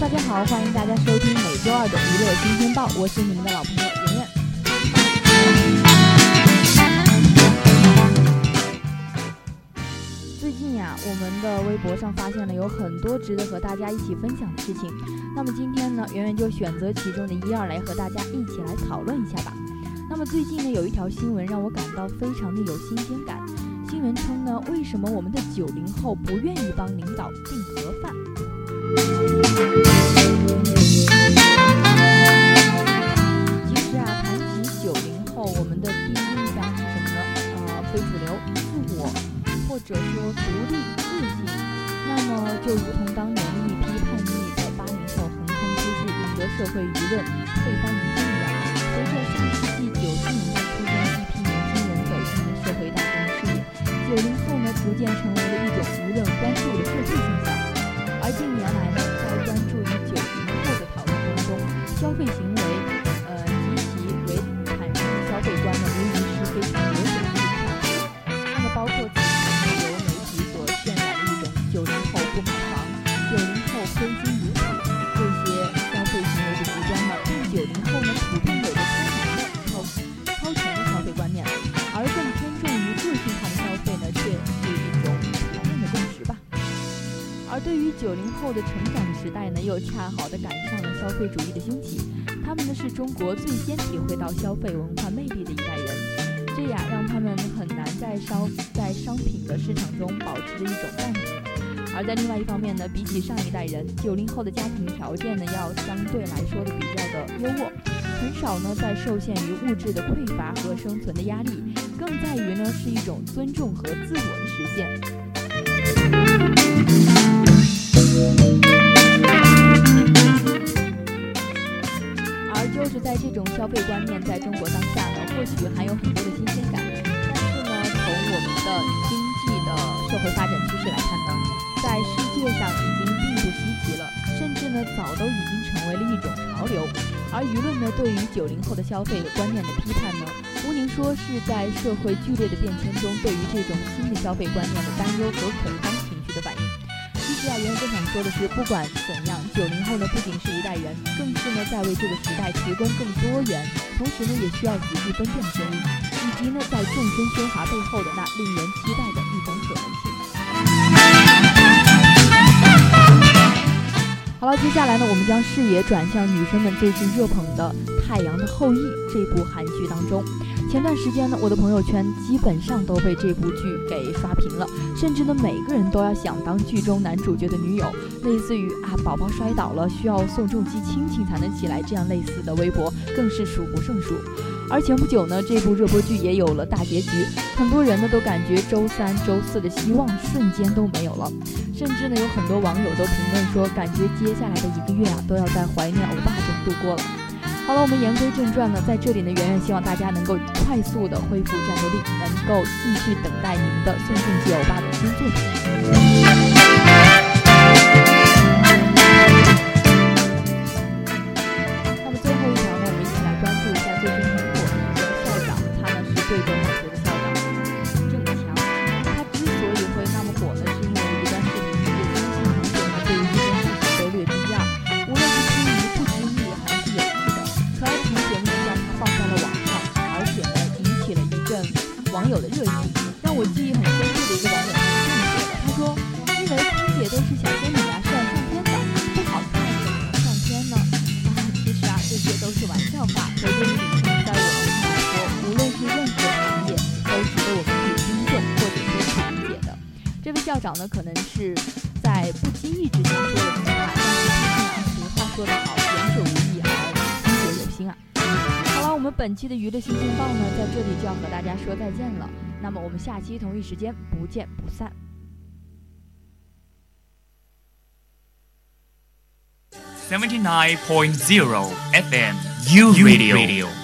大家好，欢迎大家收听每周二的娱乐新鲜报，我是你们的老朋友圆圆。最近呀，我们的微博上发现了有很多值得和大家一起分享的事情。那么今天呢，圆圆就选择其中的一二来和大家一起来讨论一下吧。那么最近呢，有一条新闻让我感到非常的有新鲜感。新闻称呢，为什么我们的九零后不愿意帮领导订或者说独立自信，那么就如同当年的一批叛逆的八零后横空出世，引得社会舆论推翻一阵一样。随着上世纪九十年代初中一批年轻人走进了社会大众视野，九零后呢逐渐成为了一种舆论关注的社会现象。于九零后的成长时代呢，又恰好的赶上了消费主义的兴起。他们呢是中国最先体会到消费文化魅力的一代人，这样让他们很难在商在商品的市场中保持着一种淡定。而在另外一方面呢，比起上一代人，九零后的家庭条件呢要相对来说的比较的优渥，很少呢在受限于物质的匮乏和生存的压力，更在于呢是一种尊重和自我的实现。会发展趋势来看呢，在世界上已经并不稀奇了，甚至呢，早都已经成为了一种潮流。而舆论呢，对于九零后的消费观念的批判呢，吴宁说是在社会剧烈的变迁中，对于这种新的消费观念的担忧和恐慌情绪的反应。其实啊，圆圆更想说的是，不管怎样，九零后呢不仅是一代人，更是呢在为这个时代提供更多元，同时呢也需要仔细分辨的声音，以及呢在众生喧哗背后的那令人期待的一种可能性。了，接下来呢，我们将视野转向女生们最近热捧的《太阳的后裔》这部韩剧当中。前段时间呢，我的朋友圈基本上都被这部剧给刷屏了，甚至呢，每个人都要想当剧中男主角的女友，类似于啊，宝宝摔倒了需要宋仲基亲亲才能起来这样类似的微博更是数不胜数。而前不久呢，这部热播剧也有了大结局，很多人呢都感觉周三、周四的希望瞬间都没有了，甚至呢，有很多网友都评论说，感觉接下来的一个月啊，都要在怀念欧巴中度过了。好了，我们言归正传呢，在这里呢，圆圆希望大家能够快速的恢复战斗力，能够继续等待你们的宋仲基欧巴的新作品。一个美学的校长郑强他之所以会那么火呢是因为一段视频被相信同学呢对于这件事情都略知一二无论是出于不经意还是有意的可爱的同学们将他放在了网上而且呢引起了一阵网友的热议长呢，可能是在不经意之间说了这句话，但是毕竟啊，俗话说得好，言者无意而听者有心啊。好了，我们本期的娱乐新鲜报呢，在这里就要和大家说再见了。那么我们下期同一时间不见不散。Seventy nine point zero FM U Radio。